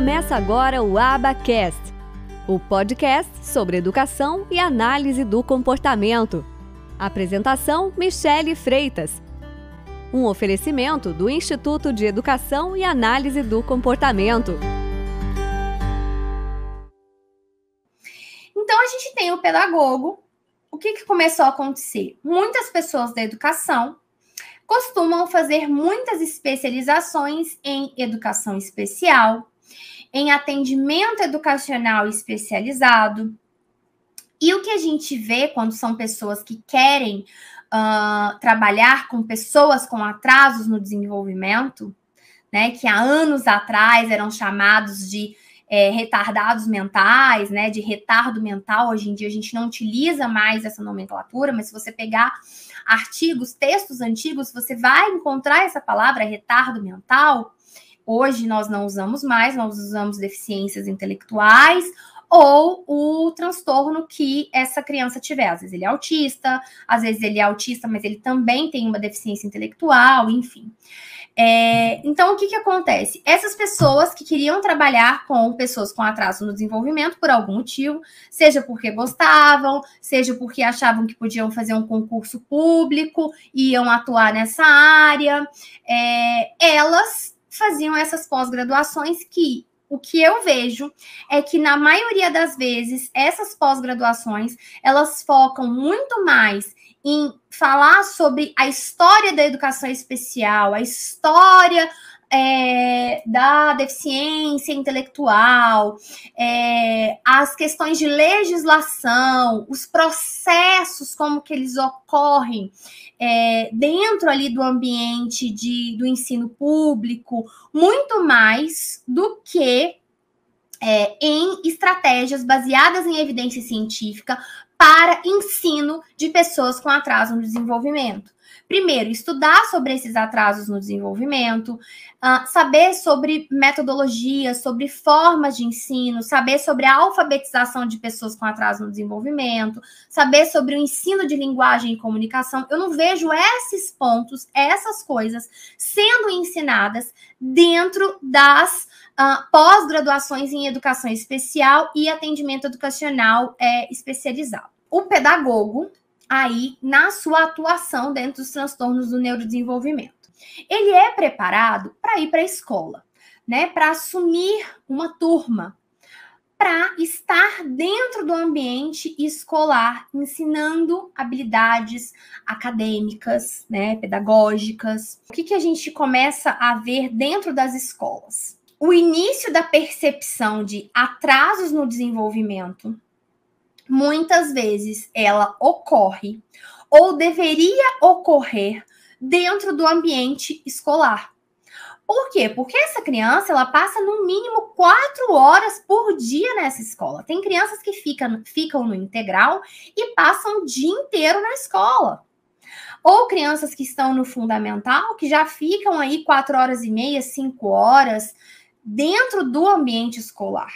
Começa agora o Abacast, o podcast sobre educação e análise do comportamento. Apresentação: Michele Freitas. Um oferecimento do Instituto de Educação e Análise do Comportamento. Então a gente tem o pedagogo. O que, que começou a acontecer? Muitas pessoas da educação costumam fazer muitas especializações em educação especial, em atendimento educacional especializado. E o que a gente vê quando são pessoas que querem uh, trabalhar com pessoas com atrasos no desenvolvimento, né, que há anos atrás eram chamados de é, retardados mentais, né, de retardo mental. Hoje em dia a gente não utiliza mais essa nomenclatura, mas se você pegar artigos, textos antigos, você vai encontrar essa palavra retardo mental. Hoje nós não usamos mais, nós usamos deficiências intelectuais ou o transtorno que essa criança tiver. Às vezes ele é autista, às vezes ele é autista, mas ele também tem uma deficiência intelectual, enfim. É, então, o que, que acontece? Essas pessoas que queriam trabalhar com pessoas com atraso no desenvolvimento por algum motivo, seja porque gostavam, seja porque achavam que podiam fazer um concurso público, iam atuar nessa área, é, elas faziam essas pós-graduações que o que eu vejo é que na maioria das vezes essas pós-graduações elas focam muito mais em falar sobre a história da educação especial, a história é, da deficiência intelectual, é, as questões de legislação, os processos, como que eles ocorrem é, dentro ali do ambiente de, do ensino público, muito mais do que é, em estratégias baseadas em evidência científica para ensino de pessoas com atraso no desenvolvimento. Primeiro, estudar sobre esses atrasos no desenvolvimento, uh, saber sobre metodologias, sobre formas de ensino, saber sobre a alfabetização de pessoas com atraso no desenvolvimento, saber sobre o ensino de linguagem e comunicação. Eu não vejo esses pontos, essas coisas sendo ensinadas dentro das uh, pós-graduações em educação especial e atendimento educacional é, especializado. O pedagogo, aí, na sua atuação dentro dos transtornos do neurodesenvolvimento, ele é preparado para ir para a escola, né? Para assumir uma turma, para estar dentro do ambiente escolar, ensinando habilidades acadêmicas, né, pedagógicas. O que, que a gente começa a ver dentro das escolas? o início da percepção de atrasos no desenvolvimento, muitas vezes ela ocorre ou deveria ocorrer dentro do ambiente escolar. Por quê? Porque essa criança ela passa no mínimo quatro horas por dia nessa escola. Tem crianças que ficam, ficam no integral e passam o dia inteiro na escola. Ou crianças que estão no fundamental, que já ficam aí quatro horas e meia, cinco horas, dentro do ambiente escolar.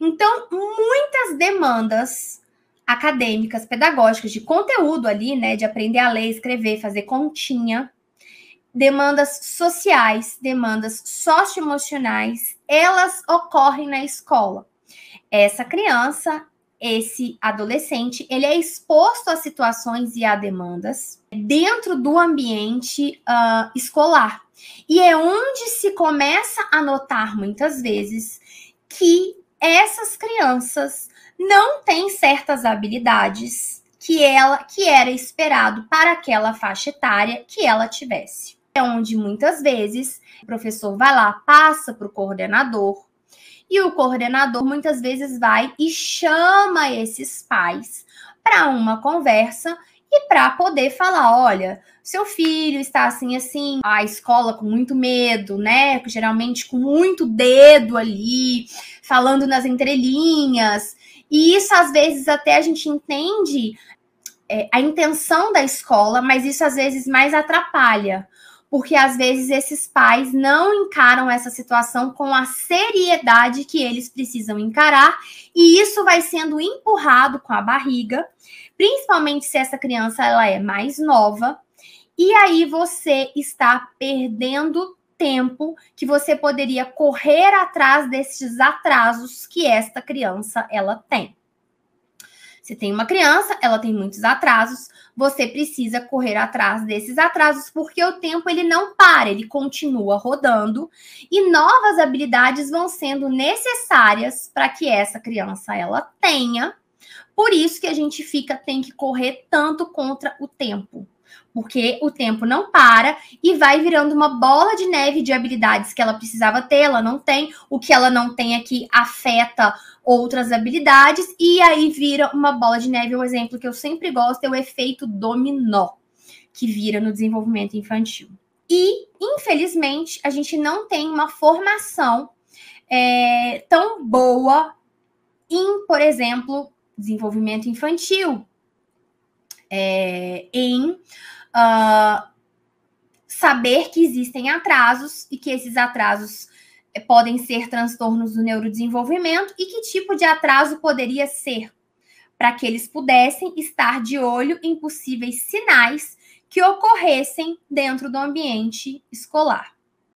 Então, muitas demandas acadêmicas, pedagógicas, de conteúdo ali, né, de aprender a ler, escrever, fazer continha, demandas sociais, demandas socioemocionais, elas ocorrem na escola. Essa criança, esse adolescente, ele é exposto a situações e a demandas dentro do ambiente uh, escolar. E é onde se começa a notar muitas vezes que essas crianças não têm certas habilidades que ela que era esperado para aquela faixa etária que ela tivesse. É onde muitas vezes o professor vai lá, passa para o coordenador, e o coordenador muitas vezes vai e chama esses pais para uma conversa e para poder falar, olha, seu filho está assim assim, a escola com muito medo, né? Geralmente com muito dedo ali, falando nas entrelinhas. E isso às vezes até a gente entende é, a intenção da escola, mas isso às vezes mais atrapalha, porque às vezes esses pais não encaram essa situação com a seriedade que eles precisam encarar, e isso vai sendo empurrado com a barriga principalmente se essa criança ela é mais nova, e aí você está perdendo tempo que você poderia correr atrás desses atrasos que esta criança ela tem. Se tem uma criança, ela tem muitos atrasos, você precisa correr atrás desses atrasos, porque o tempo ele não para, ele continua rodando e novas habilidades vão sendo necessárias para que essa criança ela tenha. Por isso que a gente fica tem que correr tanto contra o tempo porque o tempo não para e vai virando uma bola de neve de habilidades que ela precisava ter, ela não tem, o que ela não tem aqui afeta outras habilidades, e aí vira uma bola de neve. Um exemplo que eu sempre gosto é o efeito dominó, que vira no desenvolvimento infantil. E, infelizmente, a gente não tem uma formação é, tão boa em, por exemplo, desenvolvimento infantil, é, em uh, saber que existem atrasos e que esses atrasos eh, podem ser transtornos do neurodesenvolvimento e que tipo de atraso poderia ser, para que eles pudessem estar de olho em possíveis sinais que ocorressem dentro do ambiente escolar.